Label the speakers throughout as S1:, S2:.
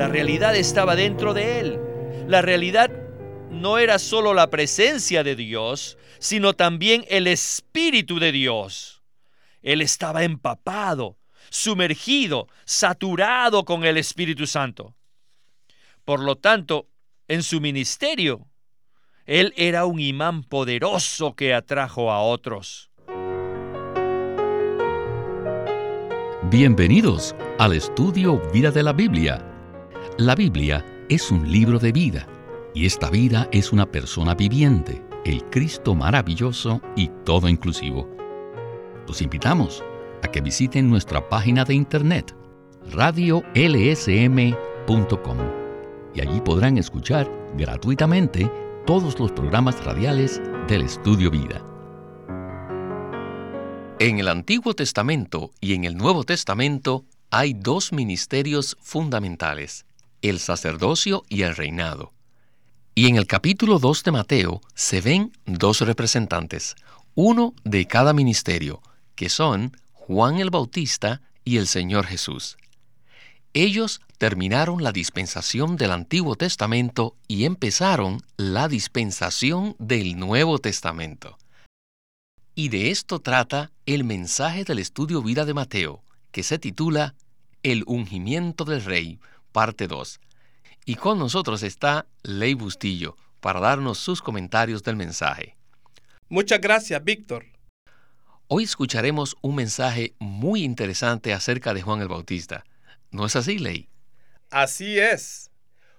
S1: La realidad estaba dentro de él. La realidad no era solo la presencia de Dios, sino también el Espíritu de Dios. Él estaba empapado, sumergido, saturado con el Espíritu Santo. Por lo tanto, en su ministerio, él era un imán poderoso que atrajo a otros.
S2: Bienvenidos al estudio Vida de la Biblia. La Biblia es un libro de vida y esta vida es una persona viviente, el Cristo maravilloso y todo inclusivo. Los invitamos a que visiten nuestra página de internet radiolsm.com y allí podrán escuchar gratuitamente todos los programas radiales del Estudio Vida. En el Antiguo Testamento y en el Nuevo Testamento hay dos ministerios fundamentales, el sacerdocio y el reinado. Y en el capítulo 2 de Mateo se ven dos representantes, uno de cada ministerio, que son Juan el Bautista y el Señor Jesús. Ellos terminaron la dispensación del Antiguo Testamento y empezaron la dispensación del Nuevo Testamento. Y de esto trata el mensaje del estudio vida de Mateo, que se titula El ungimiento del rey, parte 2 y con nosotros está Ley Bustillo para darnos sus comentarios del mensaje.
S3: Muchas gracias, Víctor.
S2: Hoy escucharemos un mensaje muy interesante acerca de Juan el Bautista. ¿No es así, Ley?
S3: Así es.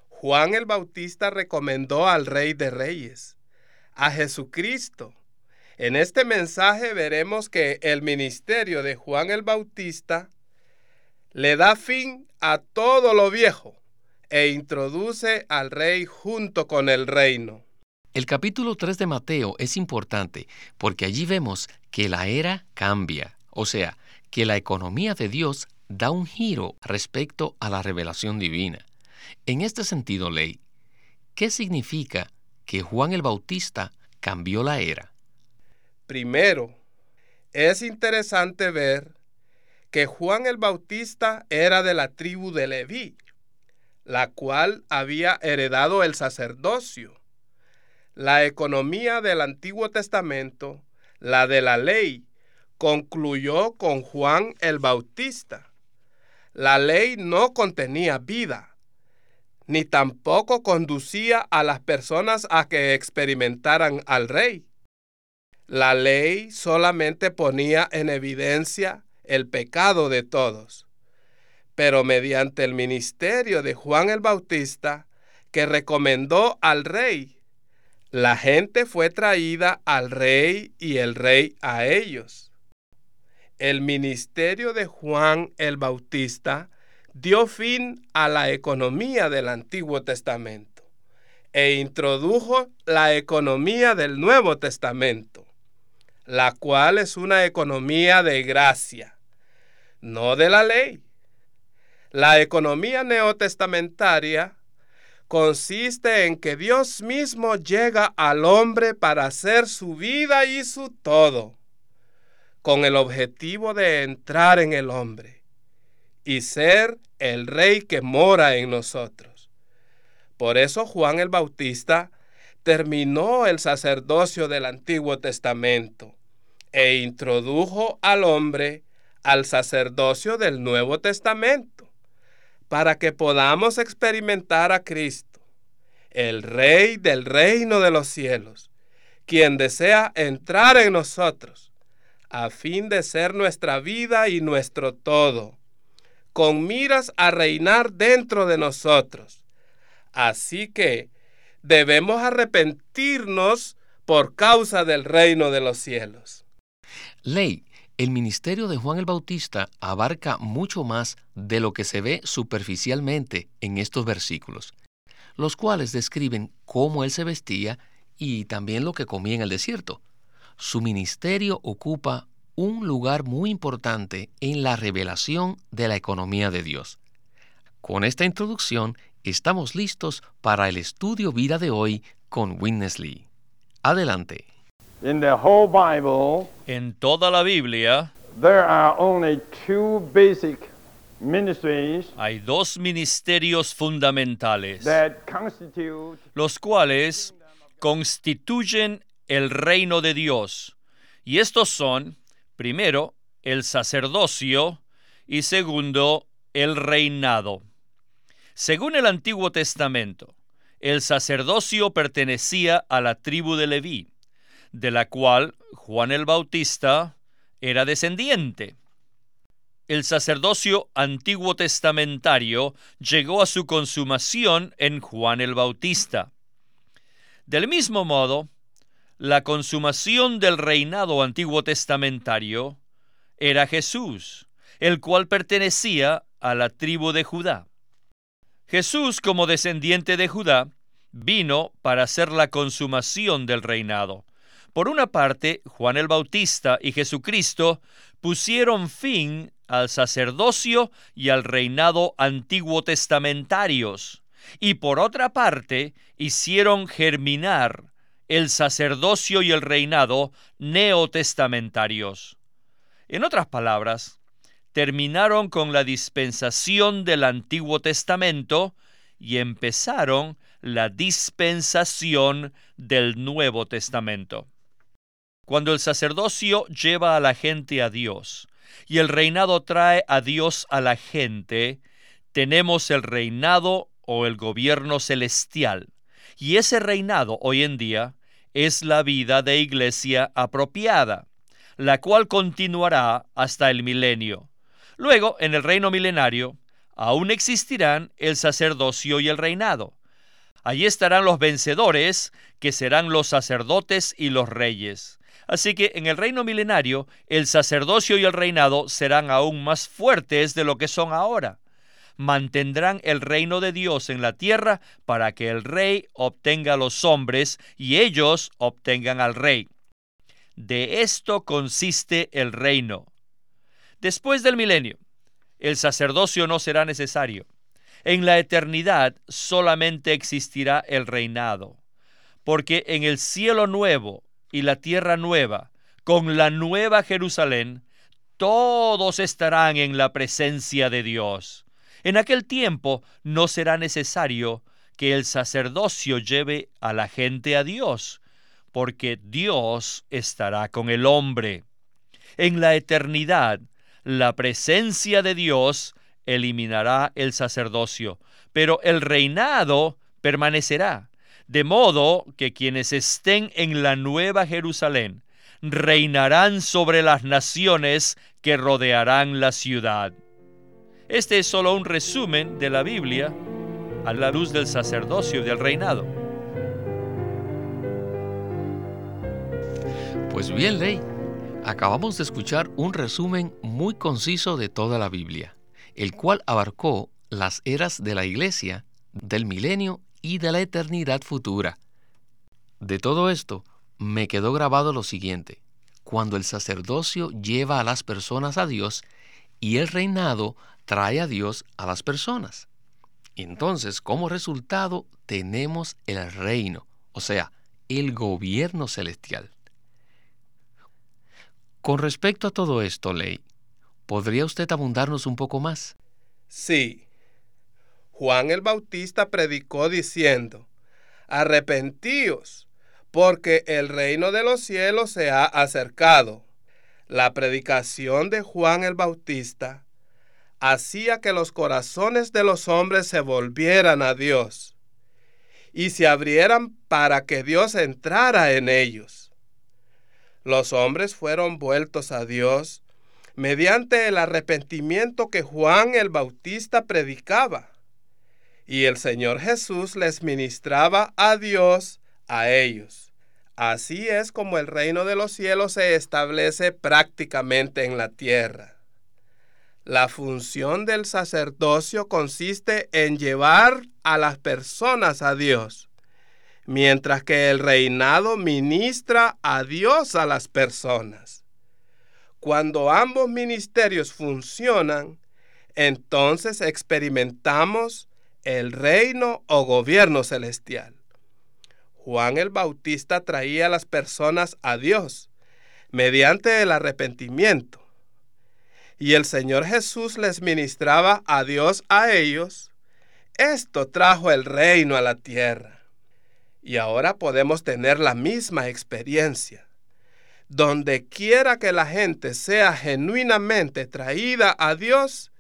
S3: Juan el Bautista recomendó al Rey de Reyes, a Jesucristo. En este mensaje veremos que el ministerio de Juan el Bautista le da fin a todo lo viejo e introduce al rey junto con el reino.
S2: El capítulo 3 de Mateo es importante porque allí vemos que la era cambia, o sea, que la economía de Dios da un giro respecto a la revelación divina. En este sentido, ley, ¿qué significa que Juan el Bautista cambió la era?
S3: Primero, es interesante ver que Juan el Bautista era de la tribu de Leví, la cual había heredado el sacerdocio. La economía del Antiguo Testamento, la de la ley, concluyó con Juan el Bautista. La ley no contenía vida, ni tampoco conducía a las personas a que experimentaran al rey. La ley solamente ponía en evidencia el pecado de todos pero mediante el ministerio de Juan el Bautista, que recomendó al rey, la gente fue traída al rey y el rey a ellos. El ministerio de Juan el Bautista dio fin a la economía del Antiguo Testamento e introdujo la economía del Nuevo Testamento, la cual es una economía de gracia, no de la ley. La economía neotestamentaria consiste en que Dios mismo llega al hombre para hacer su vida y su todo, con el objetivo de entrar en el hombre y ser el rey que mora en nosotros. Por eso Juan el Bautista terminó el sacerdocio del Antiguo Testamento e introdujo al hombre al sacerdocio del Nuevo Testamento para que podamos experimentar a Cristo, el Rey del reino de los cielos, quien desea entrar en nosotros, a fin de ser nuestra vida y nuestro todo, con miras a reinar dentro de nosotros. Así que debemos arrepentirnos por causa del reino de los cielos.
S2: Ley, el ministerio de Juan el Bautista abarca mucho más de lo que se ve superficialmente en estos versículos, los cuales describen cómo él se vestía y también lo que comía en el desierto. Su ministerio ocupa un lugar muy importante en la revelación de la economía de Dios. Con esta introducción estamos listos para el estudio vida de hoy con Witness Lee. Adelante.
S4: In the whole Bible,
S1: En toda la Biblia
S4: there are only two basic
S1: hay dos ministerios fundamentales,
S4: that constitute
S1: los cuales constituyen el reino de Dios. Y estos son, primero, el sacerdocio y segundo, el reinado. Según el Antiguo Testamento, el sacerdocio pertenecía a la tribu de Leví, de la cual Juan el Bautista era descendiente. El sacerdocio antiguo testamentario llegó a su consumación en Juan el Bautista. Del mismo modo, la consumación del reinado antiguo testamentario era Jesús, el cual pertenecía a la tribu de Judá. Jesús, como descendiente de Judá, vino para hacer la consumación del reinado. Por una parte, Juan el Bautista y Jesucristo pusieron fin al sacerdocio y al reinado antiguo testamentarios, y por otra parte hicieron germinar el sacerdocio y el reinado neotestamentarios. En otras palabras, terminaron con la dispensación del Antiguo Testamento y empezaron la dispensación del Nuevo Testamento. Cuando el sacerdocio lleva a la gente a Dios y el reinado trae a Dios a la gente, tenemos el reinado o el gobierno celestial. Y ese reinado hoy en día es la vida de iglesia apropiada, la cual continuará hasta el milenio. Luego, en el reino milenario, aún existirán el sacerdocio y el reinado. Allí estarán los vencedores, que serán los sacerdotes y los reyes. Así que en el reino milenario el sacerdocio y el reinado serán aún más fuertes de lo que son ahora. Mantendrán el reino de Dios en la tierra para que el rey obtenga a los hombres y ellos obtengan al rey. De esto consiste el reino. Después del milenio, el sacerdocio no será necesario. En la eternidad solamente existirá el reinado, porque en el cielo nuevo y la tierra nueva, con la nueva Jerusalén, todos estarán en la presencia de Dios. En aquel tiempo no será necesario que el sacerdocio lleve a la gente a Dios, porque Dios estará con el hombre. En la eternidad, la presencia de Dios eliminará el sacerdocio, pero el reinado permanecerá de modo que quienes estén en la nueva Jerusalén reinarán sobre las naciones que rodearán la ciudad. Este es solo un resumen de la Biblia a la luz del sacerdocio y del reinado.
S2: Pues bien, Ley, acabamos de escuchar un resumen muy conciso de toda la Biblia, el cual abarcó las eras de la Iglesia, del milenio y de la eternidad futura. De todo esto, me quedó grabado lo siguiente. Cuando el sacerdocio lleva a las personas a Dios y el reinado trae a Dios a las personas. Entonces, como resultado, tenemos el reino, o sea, el gobierno celestial. Con respecto a todo esto, Ley, ¿podría usted abundarnos un poco más?
S3: Sí, Juan el Bautista predicó diciendo, arrepentíos, porque el reino de los cielos se ha acercado. La predicación de Juan el Bautista hacía que los corazones de los hombres se volvieran a Dios y se abrieran para que Dios entrara en ellos. Los hombres fueron vueltos a Dios mediante el arrepentimiento que Juan el Bautista predicaba y el Señor Jesús les ministraba a Dios a ellos. Así es como el reino de los cielos se establece prácticamente en la tierra. La función del sacerdocio consiste en llevar a las personas a Dios, mientras que el reinado ministra a Dios a las personas. Cuando ambos ministerios funcionan, entonces experimentamos el reino o gobierno celestial. Juan el Bautista traía a las personas a Dios mediante el arrepentimiento. y el Señor Jesús les ministraba a Dios a ellos, esto trajo el reino a la tierra. Y ahora podemos tener la misma experiencia. Donde quiera que la gente sea genuinamente traída a Dios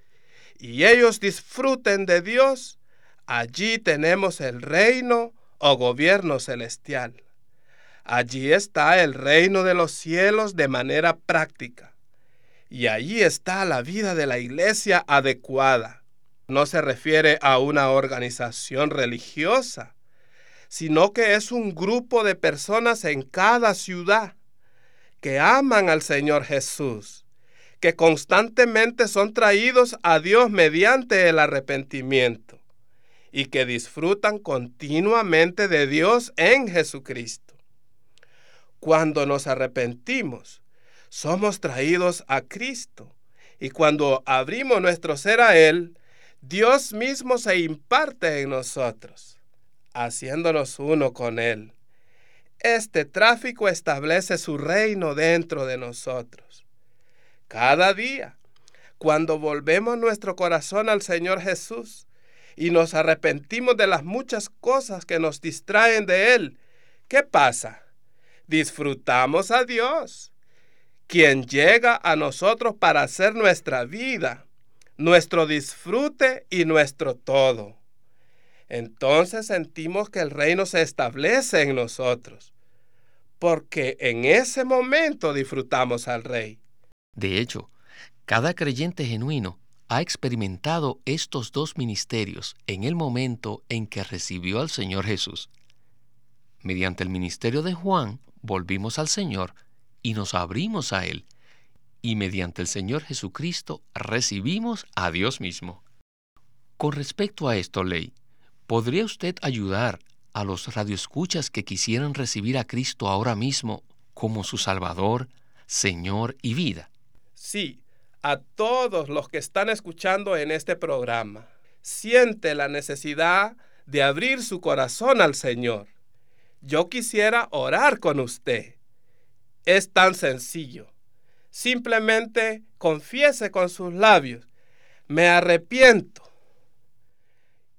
S3: y ellos disfruten de Dios, allí tenemos el reino o gobierno celestial. Allí está el reino de los cielos de manera práctica. Y allí está la vida de la iglesia adecuada. No se refiere a una organización religiosa, sino que es un grupo de personas en cada ciudad que aman al Señor Jesús, que constantemente son traídos a Dios mediante el arrepentimiento y que disfrutan continuamente de Dios en Jesucristo. Cuando nos arrepentimos, somos traídos a Cristo y cuando abrimos nuestro ser a Él, Dios mismo se imparte en nosotros, haciéndonos uno con Él. Este tráfico establece su reino dentro de nosotros. Cada día, cuando volvemos nuestro corazón al Señor Jesús y nos arrepentimos de las muchas cosas que nos distraen de Él, ¿qué pasa? disfrutamos a Dios, quien llega a nosotros para hacer nuestra vida, nuestro disfrute y nuestro todo. Entonces sentimos que el reino se establece en nosotros, porque en ese momento disfrutamos al Rey.
S2: De hecho, cada creyente genuino ha experimentado estos dos ministerios en el momento en que recibió al Señor Jesús. Mediante el ministerio de Juan, volvimos al Señor y nos abrimos a Él, y mediante el Señor Jesucristo recibimos a Dios mismo. Con respecto a esto, Ley, ¿podría usted ayudar a los radioescuchas que quisieran recibir a Cristo ahora mismo como su Salvador, Señor y vida?
S3: Sí, a todos los que están escuchando en este programa. Siente la necesidad de abrir su corazón al Señor yo quisiera orar con usted. Es tan sencillo. Simplemente confiese con sus labios, me arrepiento.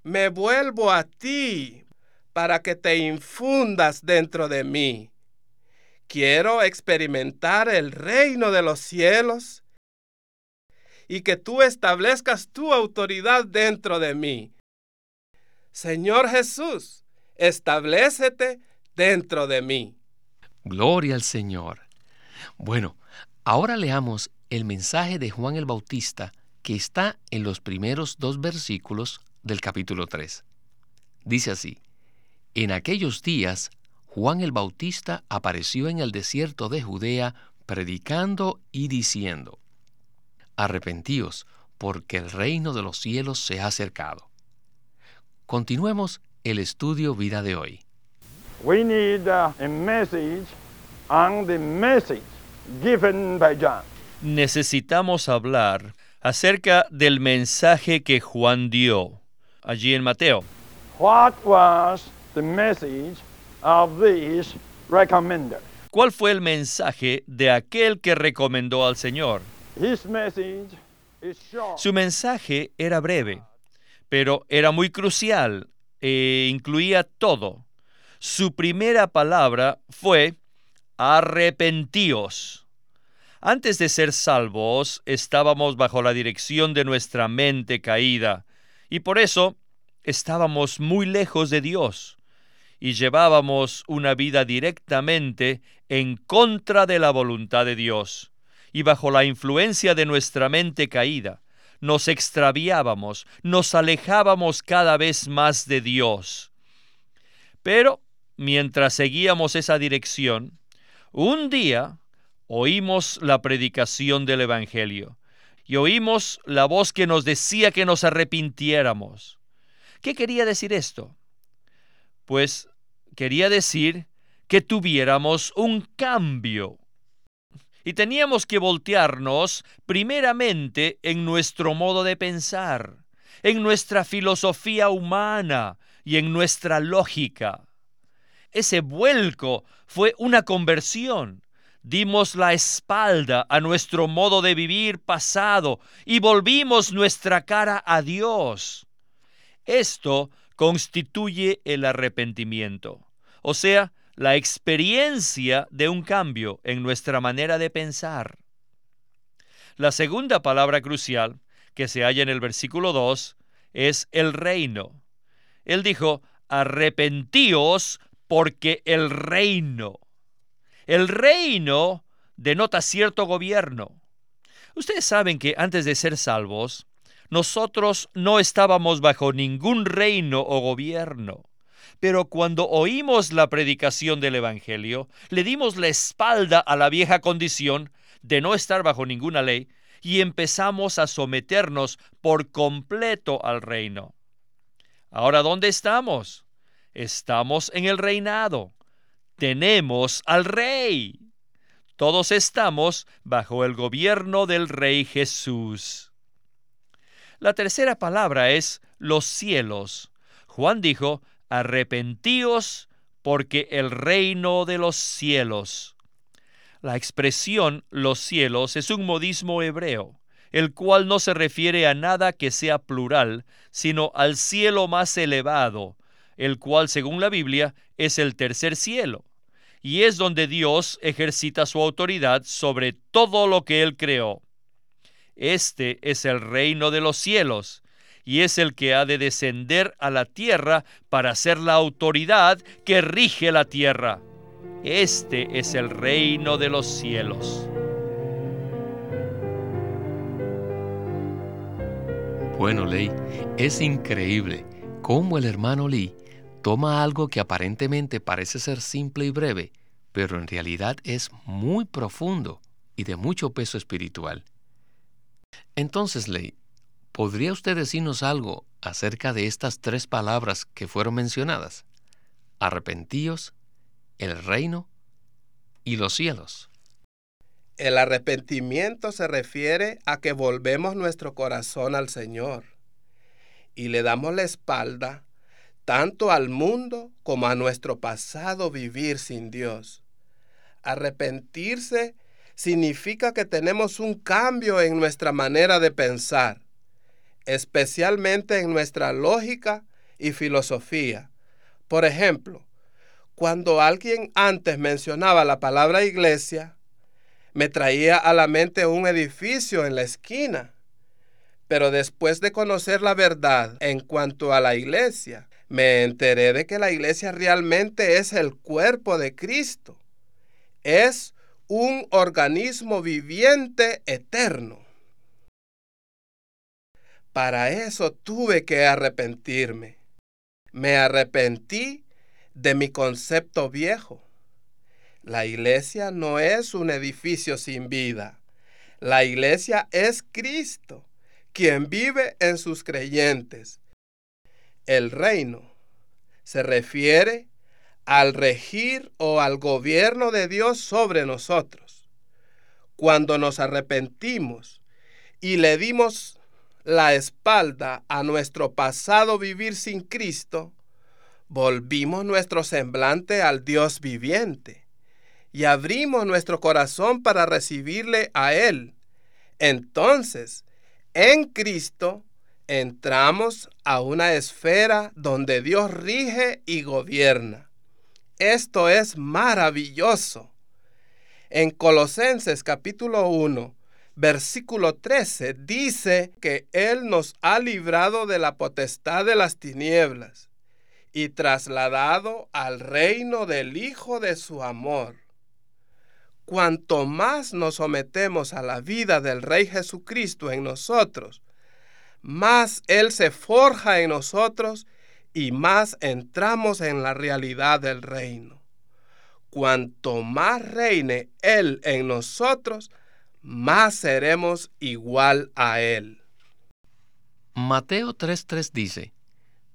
S3: Me vuelvo a ti para que te infundas dentro de mí. Quiero experimentar el reino de los cielos y que tú establezcas tu autoridad dentro de mí. Señor Jesús, establecete dentro de mí.
S2: Gloria al Señor. Bueno, ahora leamos el mensaje de Juan el Bautista que está en los primeros dos versículos del capítulo 3. Dice así, En aquellos días Juan el Bautista apareció en el desierto de Judea predicando y diciendo, Arrepentíos, porque el reino de los cielos se ha acercado. Continuemos el estudio vida de hoy.
S4: We need uh, a message on the message given by John.
S1: Necesitamos hablar acerca del mensaje que Juan dio allí en Mateo.
S4: What was the message of this recommender?
S1: ¿Cuál fue el mensaje de aquel que recomendó al Señor? Su mensaje era breve, pero era muy crucial e incluía todo. Su primera palabra fue arrepentíos. Antes de ser salvos, estábamos bajo la dirección de nuestra mente caída, y por eso estábamos muy lejos de Dios, y llevábamos una vida directamente en contra de la voluntad de Dios, y bajo la influencia de nuestra mente caída, nos extraviábamos, nos alejábamos cada vez más de Dios. Pero mientras seguíamos esa dirección, un día oímos la predicación del Evangelio y oímos la voz que nos decía que nos arrepintiéramos. ¿Qué quería decir esto? Pues quería decir que tuviéramos un cambio. Y teníamos que voltearnos primeramente en nuestro modo de pensar, en nuestra filosofía humana y en nuestra lógica ese vuelco fue una conversión. dimos la espalda a nuestro modo de vivir pasado y volvimos nuestra cara a Dios. Esto constituye el arrepentimiento, o sea, la experiencia de un cambio en nuestra manera de pensar. La segunda palabra crucial que se halla en el versículo 2 es el reino. Él dijo, arrepentíos porque el reino. El reino denota cierto gobierno. Ustedes saben que antes de ser salvos, nosotros no estábamos bajo ningún reino o gobierno. Pero cuando oímos la predicación del Evangelio, le dimos la espalda a la vieja condición de no estar bajo ninguna ley y empezamos a someternos por completo al reino. Ahora, ¿dónde estamos? Estamos en el reinado. Tenemos al rey. Todos estamos bajo el gobierno del rey Jesús. La tercera palabra es los cielos. Juan dijo, arrepentíos porque el reino de los cielos. La expresión los cielos es un modismo hebreo, el cual no se refiere a nada que sea plural, sino al cielo más elevado, el cual según la Biblia es el tercer cielo, y es donde Dios ejercita su autoridad sobre todo lo que Él creó. Este es el reino de los cielos, y es el que ha de descender a la tierra para ser la autoridad que rige la tierra. Este es el reino de los cielos.
S2: Bueno, Ley, es increíble cómo el hermano Lee toma algo que aparentemente parece ser simple y breve, pero en realidad es muy profundo y de mucho peso espiritual. Entonces, Ley, ¿podría usted decirnos algo acerca de estas tres palabras que fueron mencionadas? Arrepentíos, el reino y los cielos.
S3: El arrepentimiento se refiere a que volvemos nuestro corazón al Señor y le damos la espalda tanto al mundo como a nuestro pasado vivir sin Dios. Arrepentirse significa que tenemos un cambio en nuestra manera de pensar, especialmente en nuestra lógica y filosofía. Por ejemplo, cuando alguien antes mencionaba la palabra iglesia, me traía a la mente un edificio en la esquina. Pero después de conocer la verdad en cuanto a la iglesia, me enteré de que la iglesia realmente es el cuerpo de Cristo. Es un organismo viviente eterno. Para eso tuve que arrepentirme. Me arrepentí de mi concepto viejo. La iglesia no es un edificio sin vida. La iglesia es Cristo, quien vive en sus creyentes. El reino se refiere al regir o al gobierno de Dios sobre nosotros. Cuando nos arrepentimos y le dimos la espalda a nuestro pasado vivir sin Cristo, volvimos nuestro semblante al Dios viviente y abrimos nuestro corazón para recibirle a Él. Entonces, en Cristo, entramos a una esfera donde Dios rige y gobierna. Esto es maravilloso. En Colosenses capítulo 1, versículo 13 dice que Él nos ha librado de la potestad de las tinieblas y trasladado al reino del Hijo de su amor. Cuanto más nos sometemos a la vida del Rey Jesucristo en nosotros, más Él se forja en nosotros y más entramos en la realidad del reino. Cuanto más reine Él en nosotros, más seremos igual a Él.
S2: Mateo 3:3 dice,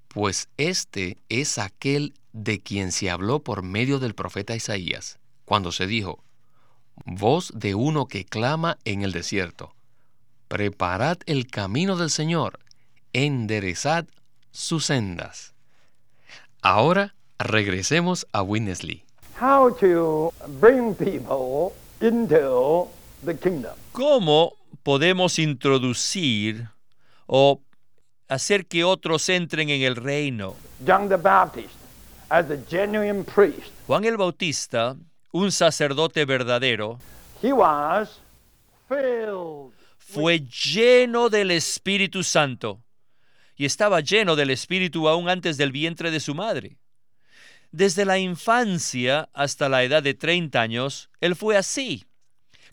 S2: Pues este es aquel de quien se habló por medio del profeta Isaías, cuando se dijo, Voz de uno que clama en el desierto Preparad el camino del Señor, enderezad sus sendas. Ahora regresemos a Winnesley.
S4: How to bring people into.
S1: ¿Cómo podemos introducir o hacer que otros entren en el reino?
S4: John the Baptist, as a genuine priest,
S1: Juan el Bautista, un sacerdote verdadero, fue lleno del Espíritu Santo y estaba lleno del Espíritu aún antes del vientre de su madre. Desde la infancia hasta la edad de 30 años, él fue así,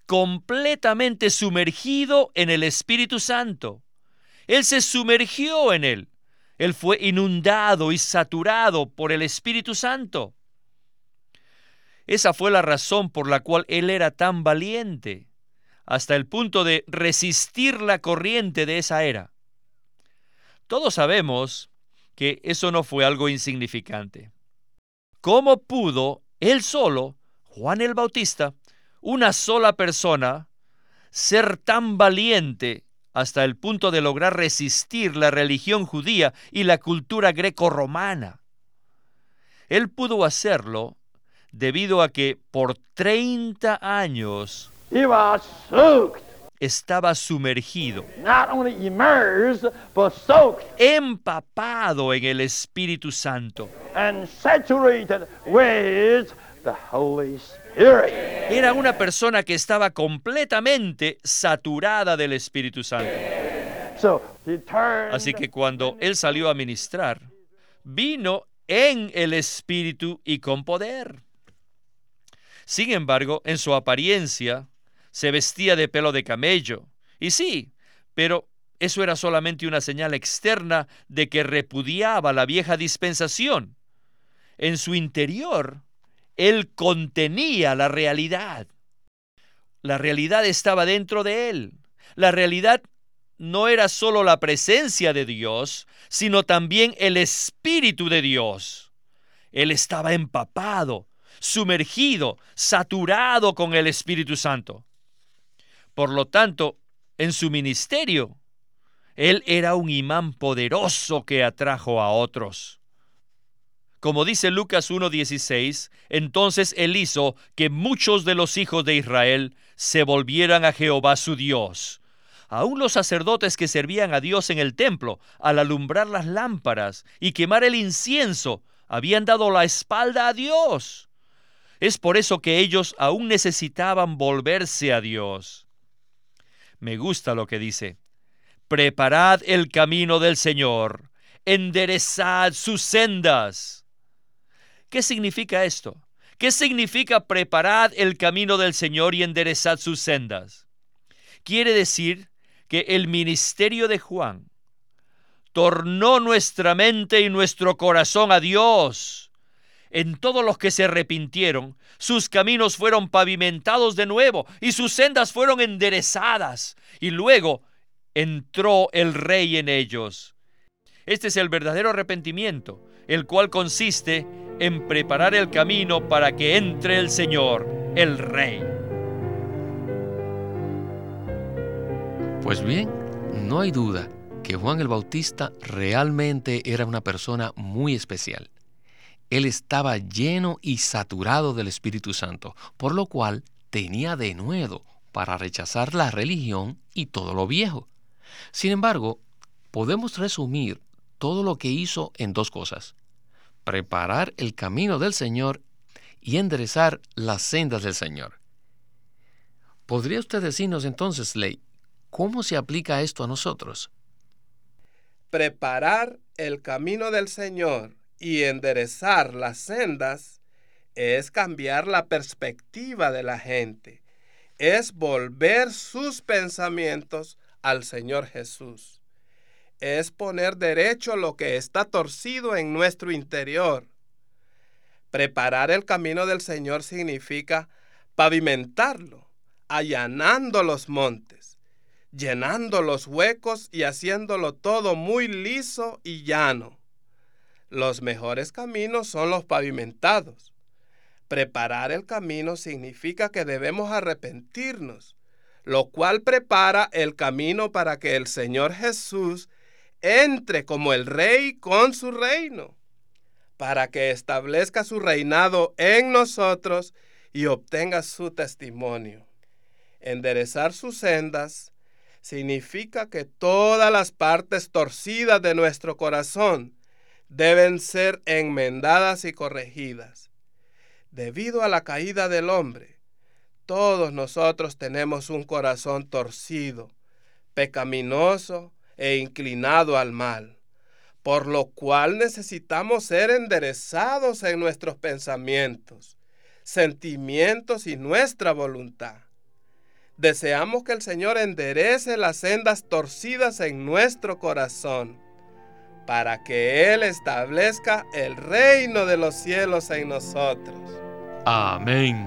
S1: completamente sumergido en el Espíritu Santo. Él se sumergió en él. Él fue inundado y saturado por el Espíritu Santo. Esa fue la razón por la cual él era tan valiente, hasta el punto de resistir la corriente de esa era. Todos sabemos que eso no fue algo insignificante. ¿Cómo pudo él solo, Juan el Bautista, una sola persona, ser tan valiente hasta el punto de lograr resistir la religión judía y la cultura greco-romana? Él pudo hacerlo debido a que por 30 años estaba sumergido,
S4: immersed,
S1: empapado en el Espíritu Santo.
S4: and with the Holy Spirit.
S1: Era una persona que estaba completamente saturada del Espíritu Santo. Así que cuando él salió a ministrar, vino en el Espíritu y con poder. Sin embargo, en su apariencia, se vestía de pelo de camello. Y sí, pero eso era solamente una señal externa de que repudiaba la vieja dispensación. En su interior, él contenía la realidad. La realidad estaba dentro de él. La realidad no era solo la presencia de Dios, sino también el Espíritu de Dios. Él estaba empapado, sumergido, saturado con el Espíritu Santo. Por lo tanto, en su ministerio, él era un imán poderoso que atrajo a otros. Como dice Lucas 1.16, entonces él hizo que muchos de los hijos de Israel se volvieran a Jehová su Dios. Aún los sacerdotes que servían a Dios en el templo, al alumbrar las lámparas y quemar el incienso, habían dado la espalda a Dios. Es por eso que ellos aún necesitaban volverse a Dios. Me gusta lo que dice. Preparad el camino del Señor, enderezad sus sendas. ¿Qué significa esto? ¿Qué significa preparad el camino del Señor y enderezad sus sendas? Quiere decir que el ministerio de Juan tornó nuestra mente y nuestro corazón a Dios. En todos los que se arrepintieron, sus caminos fueron pavimentados de nuevo y sus sendas fueron enderezadas. Y luego entró el rey en ellos. Este es el verdadero arrepentimiento, el cual consiste en preparar el camino para que entre el Señor, el rey.
S2: Pues bien, no hay duda que Juan el Bautista realmente era una persona muy especial. Él estaba lleno y saturado del Espíritu Santo, por lo cual tenía de nuevo para rechazar la religión y todo lo viejo. Sin embargo, podemos resumir todo lo que hizo en dos cosas. Preparar el camino del Señor y enderezar las sendas del Señor. ¿Podría usted decirnos entonces, Ley, cómo se aplica esto a nosotros?
S3: Preparar el camino del Señor y enderezar las sendas es cambiar la perspectiva de la gente, es volver sus pensamientos al Señor Jesús, es poner derecho lo que está torcido en nuestro interior. Preparar el camino del Señor significa pavimentarlo, allanando los montes, llenando los huecos y haciéndolo todo muy liso y llano. Los mejores caminos son los pavimentados. Preparar el camino significa que debemos arrepentirnos, lo cual prepara el camino para que el Señor Jesús entre como el rey con su reino, para que establezca su reinado en nosotros y obtenga su testimonio. Enderezar sus sendas significa que todas las partes torcidas de nuestro corazón deben ser enmendadas y corregidas. Debido a la caída del hombre, todos nosotros tenemos un corazón torcido, pecaminoso e inclinado al mal, por lo cual necesitamos ser enderezados en nuestros pensamientos, sentimientos y nuestra voluntad. Deseamos que el Señor enderece las sendas torcidas en nuestro corazón, para que Él establezca el reino de los cielos en nosotros.
S5: Amén.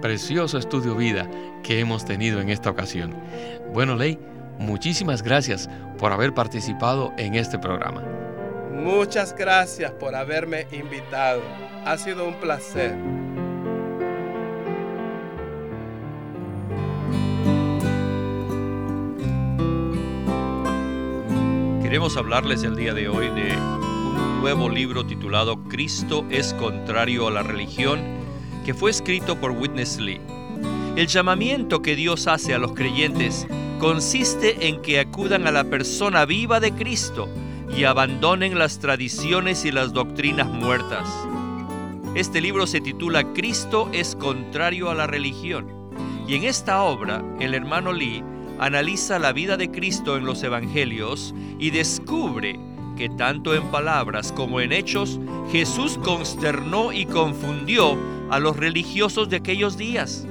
S5: Precioso estudio vida que hemos tenido en esta ocasión. Bueno, Ley, muchísimas gracias por haber participado en este programa.
S3: Muchas gracias por haberme invitado. Ha sido un placer.
S1: Queremos hablarles el día de hoy de un nuevo libro titulado Cristo es contrario a la religión, que fue escrito por Witness Lee. El llamamiento que Dios hace a los creyentes consiste en que acudan a la persona viva de Cristo y abandonen las tradiciones y las doctrinas muertas. Este libro se titula Cristo es contrario a la religión. Y en esta obra, el hermano Lee analiza la vida de Cristo en los Evangelios y descubre que tanto en palabras como en hechos, Jesús consternó y confundió a los religiosos de aquellos días.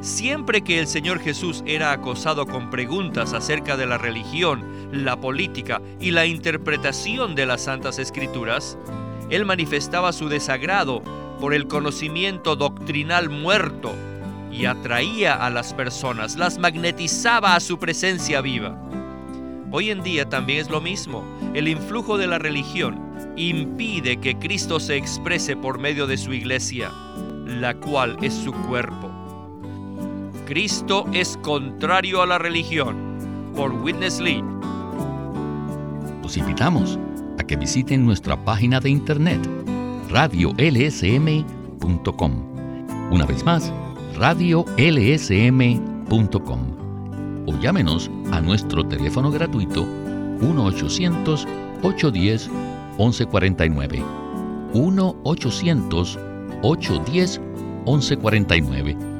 S1: Siempre que el Señor Jesús era acosado con preguntas acerca de la religión, la política y la interpretación de las Santas Escrituras, Él manifestaba su desagrado por el conocimiento doctrinal muerto y atraía a las personas, las magnetizaba a su presencia viva. Hoy en día también es lo mismo. El influjo de la religión impide que Cristo se exprese por medio de su iglesia, la cual es su cuerpo. Cristo es contrario a la religión, por Witness Lee.
S5: Los invitamos a que visiten nuestra página de internet radiolsm.com. Una vez más, radiolsm.com o llámenos a nuestro teléfono gratuito 1-800-810-1149. 1-800-810-1149.